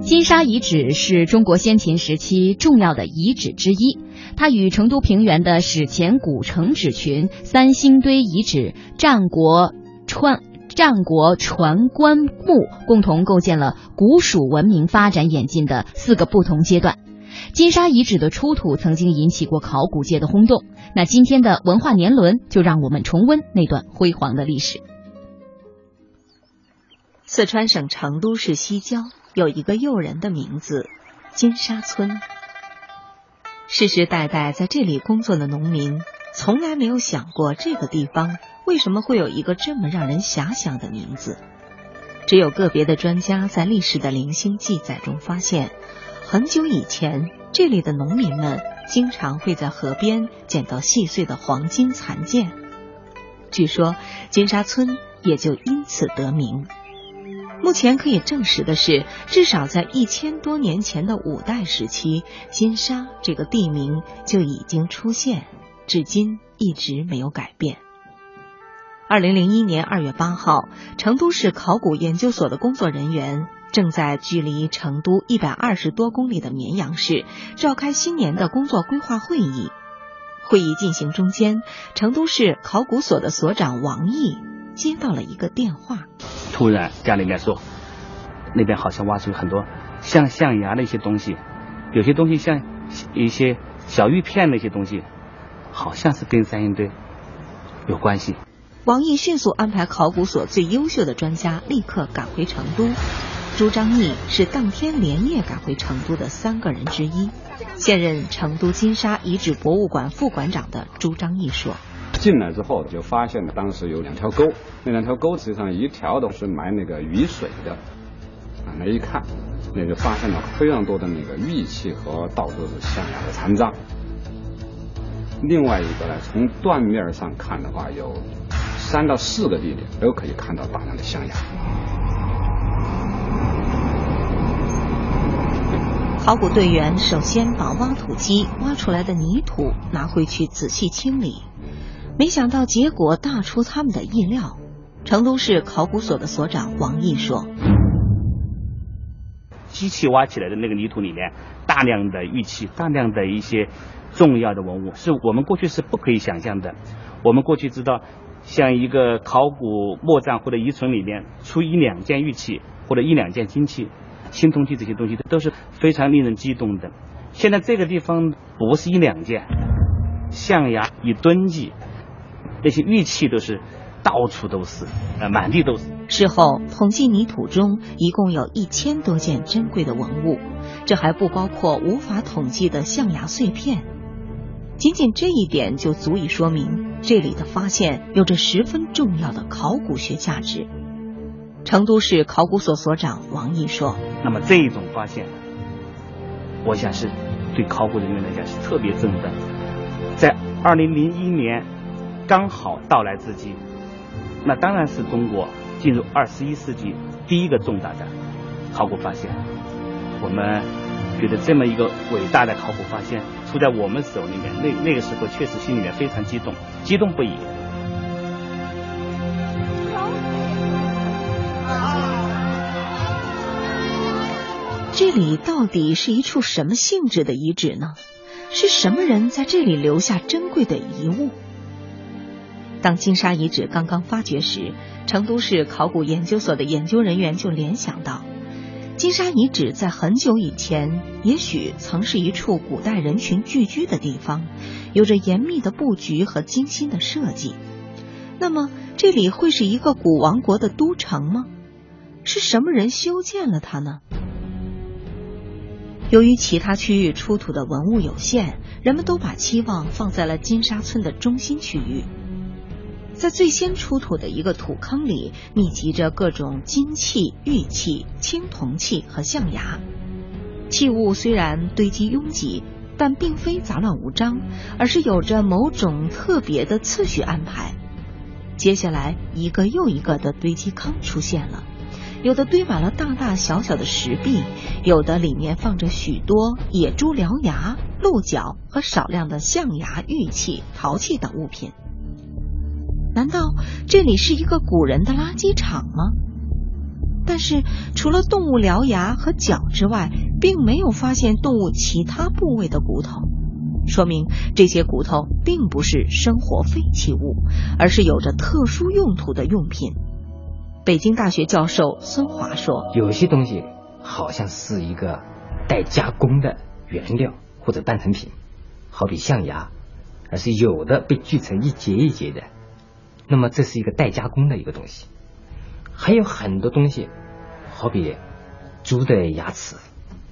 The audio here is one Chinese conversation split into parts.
金沙遗址是中国先秦时期重要的遗址之一，它与成都平原的史前古城址群、三星堆遗址、战国川战国传棺墓共同构建了古蜀文明发展演进的四个不同阶段。金沙遗址的出土曾经引起过考古界的轰动，那今天的文化年轮就让我们重温那段辉煌的历史。四川省成都市西郊。有一个诱人的名字——金沙村。世世代代在这里工作的农民，从来没有想过这个地方为什么会有一个这么让人遐想的名字。只有个别的专家在历史的零星记载中发现，很久以前，这里的农民们经常会在河边捡到细碎的黄金残件。据说，金沙村也就因此得名。目前可以证实的是，至少在一千多年前的五代时期，金沙这个地名就已经出现，至今一直没有改变。二零零一年二月八号，成都市考古研究所的工作人员正在距离成都一百二十多公里的绵阳市召开新年的工作规划会议。会议进行中间，成都市考古所的所长王毅接到了一个电话。突然家里面说，那边好像挖出很多像象牙的一些东西，有些东西像一些小玉片那些东西，好像是跟三星堆有关系。王毅迅速安排考古所最优秀的专家立刻赶回成都。朱张毅是当天连夜赶回成都的三个人之一。现任成都金沙遗址博物馆副馆长的朱张毅说。进来之后就发现了，当时有两条沟，那两条沟实际上一条都是埋那个雨水的，啊，那一看，那就发现了非常多的那个玉器和到处是象牙的残渣。另外一个呢，从断面上看的话，有三到四个地点都可以看到大量的象牙。考古队员首先把挖土机挖出来的泥土拿回去仔细清理。没想到结果大出他们的意料。成都市考古所的所长王毅说：“机器挖起来的那个泥土里面，大量的玉器，大量的一些重要的文物，是我们过去是不可以想象的。我们过去知道，像一个考古墓葬或者遗存里面出一两件玉器或者一两件金器、青铜器这些东西，都是非常令人激动的。现在这个地方不是一两件，象牙一吨计。”那些玉器都是到处都是，呃，满地都是。事后统计，泥土中一共有一千多件珍贵的文物，这还不包括无法统计的象牙碎片。仅仅这一点就足以说明这里的发现有着十分重要的考古学价值。成都市考古所所长王毅说：“那么这一种发现，我想是对考古人员来讲是特别振奋。在二零零一年。”刚好到来之际，那当然是中国进入二十一世纪第一个重大的考古发现。我们觉得这么一个伟大的考古发现出在我们手里面，那那个时候确实心里面非常激动，激动不已。这里到底是一处什么性质的遗址呢？是什么人在这里留下珍贵的遗物？当金沙遗址刚刚发掘时，成都市考古研究所的研究人员就联想到，金沙遗址在很久以前也许曾是一处古代人群聚居的地方，有着严密的布局和精心的设计。那么，这里会是一个古王国的都城吗？是什么人修建了它呢？由于其他区域出土的文物有限，人们都把期望放在了金沙村的中心区域。在最先出土的一个土坑里，密集着各种金器、玉器、青铜器和象牙。器物虽然堆积拥挤，但并非杂乱无章，而是有着某种特别的次序安排。接下来，一个又一个的堆积坑出现了，有的堆满了大大小小的石壁，有的里面放着许多野猪獠牙、鹿角和少量的象牙、玉器、陶器等物品。难道这里是一个古人的垃圾场吗？但是除了动物獠牙和脚之外，并没有发现动物其他部位的骨头，说明这些骨头并不是生活废弃物，而是有着特殊用途的用品。北京大学教授孙华说：“有些东西好像是一个待加工的原料或者半成品，好比象牙，而是有的被锯成一节一节的，那么这是一个代加工的一个东西。还有很多东西，好比猪的牙齿、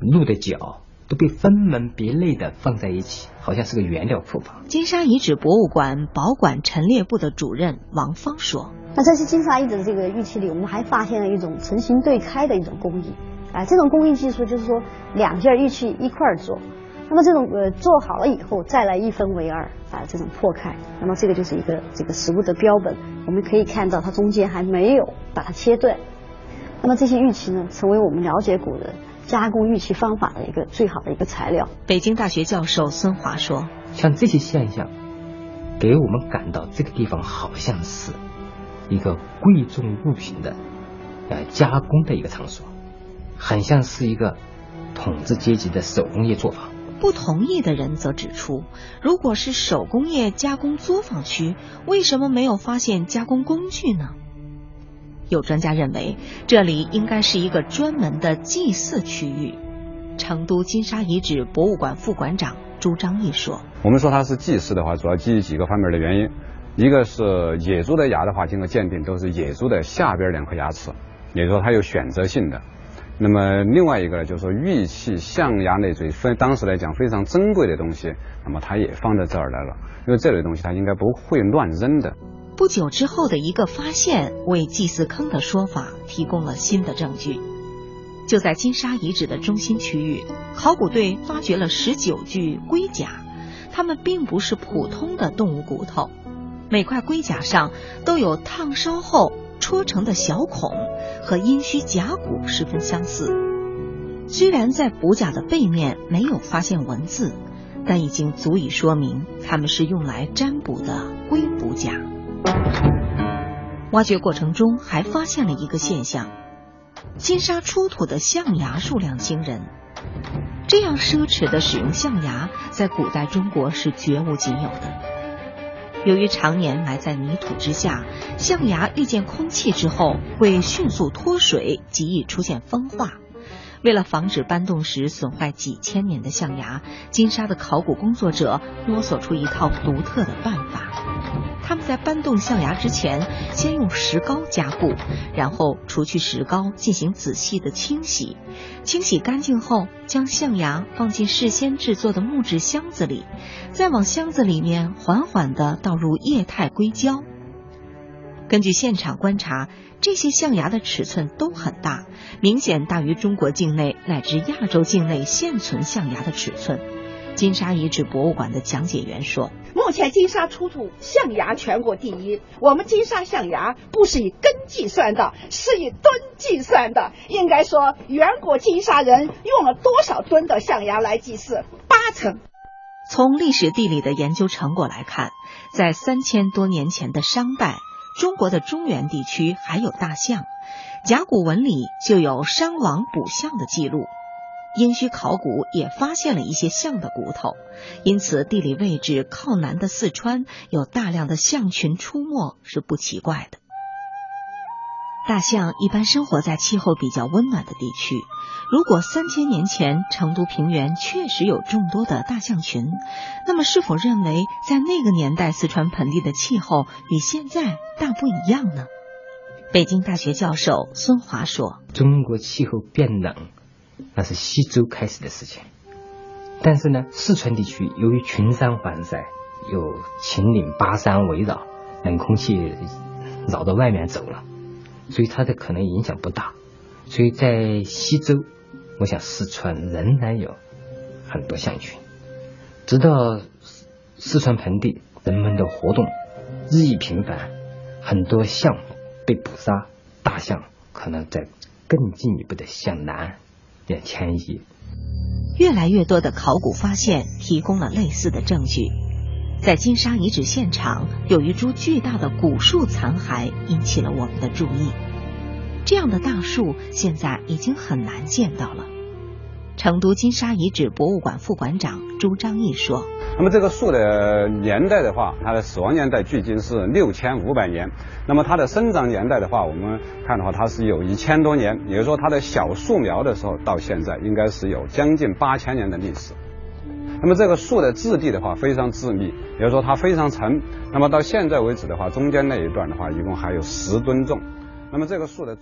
鹿的角，都被分门别类的放在一起，好像是个原料库房。”金沙遗址博物馆保管陈列部的主任王芳说。那这些金沙遗址的这个玉器里，我们还发现了一种成型对开的一种工艺，啊，这种工艺技术就是说两件玉器一块儿做，那么这种呃做好了以后再来一分为二，啊，这种破开，那么这个就是一个这个食物的标本，我们可以看到它中间还没有把它切断，那么这些玉器呢，成为我们了解古人加工玉器方法的一个最好的一个材料。北京大学教授孙华说：“像这些现象，给我们感到这个地方好像是。”一个贵重物品的呃加工的一个场所，很像是一个统治阶级的手工业作坊。不同意的人则指出，如果是手工业加工作坊区，为什么没有发现加工工具呢？有专家认为，这里应该是一个专门的祭祀区域。成都金沙遗址博物馆副馆长朱张义说：“我们说它是祭祀的话，主要基于几个方面的原因。”一个是野猪的牙的话，经过鉴定都是野猪的下边两颗牙齿，也就是说它有选择性的。那么另外一个呢，就是说玉器象牙类最非当时来讲非常珍贵的东西，那么它也放在这儿来了，因为这类东西它应该不会乱扔的。不久之后的一个发现，为祭祀坑的说法提供了新的证据。就在金沙遗址的中心区域，考古队发掘了十九具龟甲，它们并不是普通的动物骨头。每块龟甲上都有烫烧后戳成的小孔，和殷墟甲骨十分相似。虽然在补甲的背面没有发现文字，但已经足以说明它们是用来占卜的龟补甲。挖掘过程中还发现了一个现象：金沙出土的象牙数量惊人。这样奢侈的使用象牙，在古代中国是绝无仅有的。由于常年埋在泥土之下，象牙遇见空气之后会迅速脱水，极易出现风化。为了防止搬动时损坏几千年的象牙，金沙的考古工作者摸索出一套独特的办法。他们在搬动象牙之前，先用石膏加固，然后除去石膏，进行仔细的清洗。清洗干净后，将象牙放进事先制作的木质箱子里，再往箱子里面缓缓地倒入液态硅胶。根据现场观察，这些象牙的尺寸都很大，明显大于中国境内乃至亚洲境内现存象牙的尺寸。金沙遗址博物馆的讲解员说：“目前金沙出土象牙全国第一。我们金沙象牙不是以根计算的，是以吨计算的。应该说，远古金沙人用了多少吨的象牙来祭祀？八成。从历史地理的研究成果来看，在三千多年前的商代，中国的中原地区还有大象，甲骨文里就有商王卜象的记录。”殷墟考古也发现了一些象的骨头，因此地理位置靠南的四川有大量的象群出没是不奇怪的。大象一般生活在气候比较温暖的地区，如果三千年前成都平原确实有众多的大象群，那么是否认为在那个年代四川盆地的气候与现在大不一样呢？北京大学教授孙华说：“中国气候变冷。”那是西周开始的事情，但是呢，四川地区由于群山环塞，有秦岭巴山围绕，冷空气绕到外面走了，所以它的可能影响不大。所以在西周，我想四川仍然有很多象群。直到四川盆地人们的活动日益频繁，很多象被捕杀，大象可能在更进一步的向南。点迁移，越来越多的考古发现提供了类似的证据。在金沙遗址现场，有一株巨大的古树残骸引起了我们的注意。这样的大树现在已经很难见到了。成都金沙遗址博物馆副馆长朱章义说：“那么这个树的年代的话，它的死亡年代距今是六千五百年。那么它的生长年代的话，我们看的话，它是有一千多年。也就是说，它的小树苗的时候到现在，应该是有将近八千年的历史。那么这个树的质地的话，非常致密，也就是说它非常沉。那么到现在为止的话，中间那一段的话，一共还有十吨重。那么这个树的。”